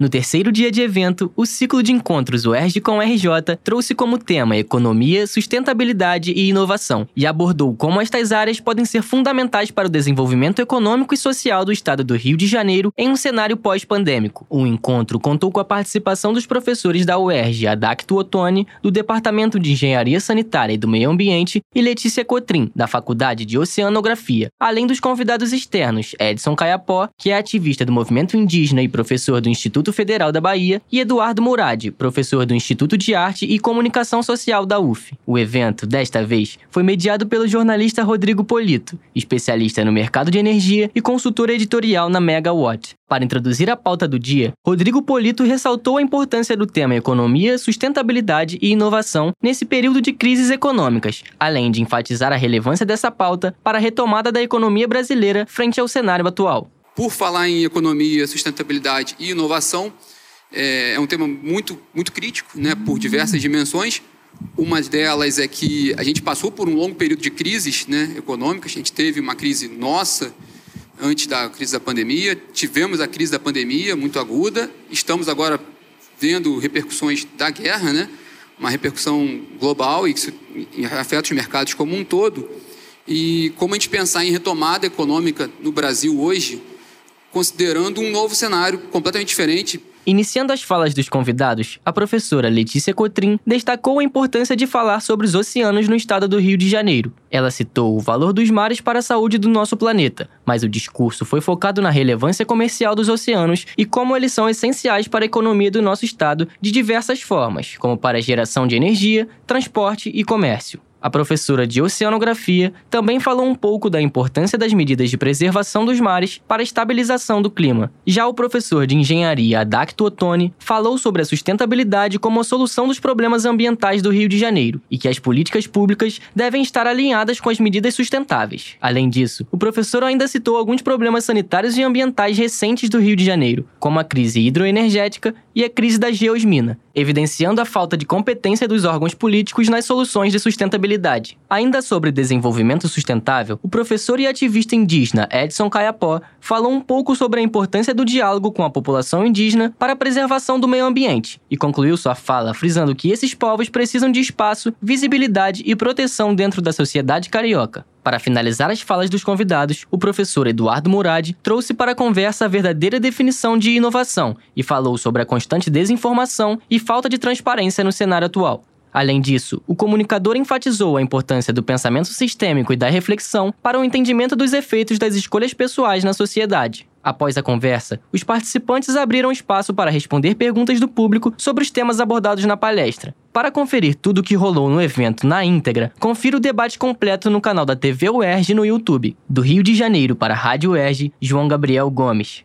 No terceiro dia de evento, o ciclo de encontros UERJ com RJ trouxe como tema economia, sustentabilidade e inovação e abordou como estas áreas podem ser fundamentais para o desenvolvimento econômico e social do estado do Rio de Janeiro em um cenário pós-pandêmico. O encontro contou com a participação dos professores da UERJ, Adacto Ottoni, do Departamento de Engenharia Sanitária e do Meio Ambiente, e Letícia Cotrim, da Faculdade de Oceanografia, além dos convidados externos Edson Caiapó, que é ativista do movimento indígena e professor do Instituto Instituto Federal da Bahia, e Eduardo Murad, professor do Instituto de Arte e Comunicação Social da UF. O evento, desta vez, foi mediado pelo jornalista Rodrigo Polito, especialista no mercado de energia e consultor editorial na Megawatt. Para introduzir a pauta do dia, Rodrigo Polito ressaltou a importância do tema economia, sustentabilidade e inovação nesse período de crises econômicas, além de enfatizar a relevância dessa pauta para a retomada da economia brasileira frente ao cenário atual. Por falar em economia, sustentabilidade e inovação, é, é um tema muito, muito crítico, né, por diversas dimensões. Uma delas é que a gente passou por um longo período de crises né, econômicas. A gente teve uma crise nossa antes da crise da pandemia, tivemos a crise da pandemia muito aguda, estamos agora vendo repercussões da guerra, né, uma repercussão global e que afeta os mercados como um todo. E como a gente pensar em retomada econômica no Brasil hoje, considerando um novo cenário completamente diferente. Iniciando as falas dos convidados, a professora Letícia Cotrim destacou a importância de falar sobre os oceanos no estado do Rio de Janeiro. Ela citou o valor dos mares para a saúde do nosso planeta, mas o discurso foi focado na relevância comercial dos oceanos e como eles são essenciais para a economia do nosso estado de diversas formas, como para a geração de energia, transporte e comércio. A professora de oceanografia também falou um pouco da importância das medidas de preservação dos mares para a estabilização do clima. Já o professor de engenharia Adacto Ottoni falou sobre a sustentabilidade como a solução dos problemas ambientais do Rio de Janeiro e que as políticas públicas devem estar alinhadas com as medidas sustentáveis. Além disso, o professor ainda citou alguns problemas sanitários e ambientais recentes do Rio de Janeiro, como a crise hidroenergética e a crise da geosmina, evidenciando a falta de competência dos órgãos políticos nas soluções de sustentabilidade. Ainda sobre desenvolvimento sustentável, o professor e ativista indígena Edson Caiapó falou um pouco sobre a importância do diálogo com a população indígena para a preservação do meio ambiente e concluiu sua fala frisando que esses povos precisam de espaço, visibilidade e proteção dentro da sociedade carioca. Para finalizar as falas dos convidados, o professor Eduardo Murad trouxe para a conversa a verdadeira definição de inovação e falou sobre a constante desinformação e falta de transparência no cenário atual. Além disso, o comunicador enfatizou a importância do pensamento sistêmico e da reflexão para o entendimento dos efeitos das escolhas pessoais na sociedade. Após a conversa, os participantes abriram espaço para responder perguntas do público sobre os temas abordados na palestra. Para conferir tudo o que rolou no evento na íntegra, confira o debate completo no canal da TV UERJ no YouTube. Do Rio de Janeiro para a Rádio UERJ, João Gabriel Gomes.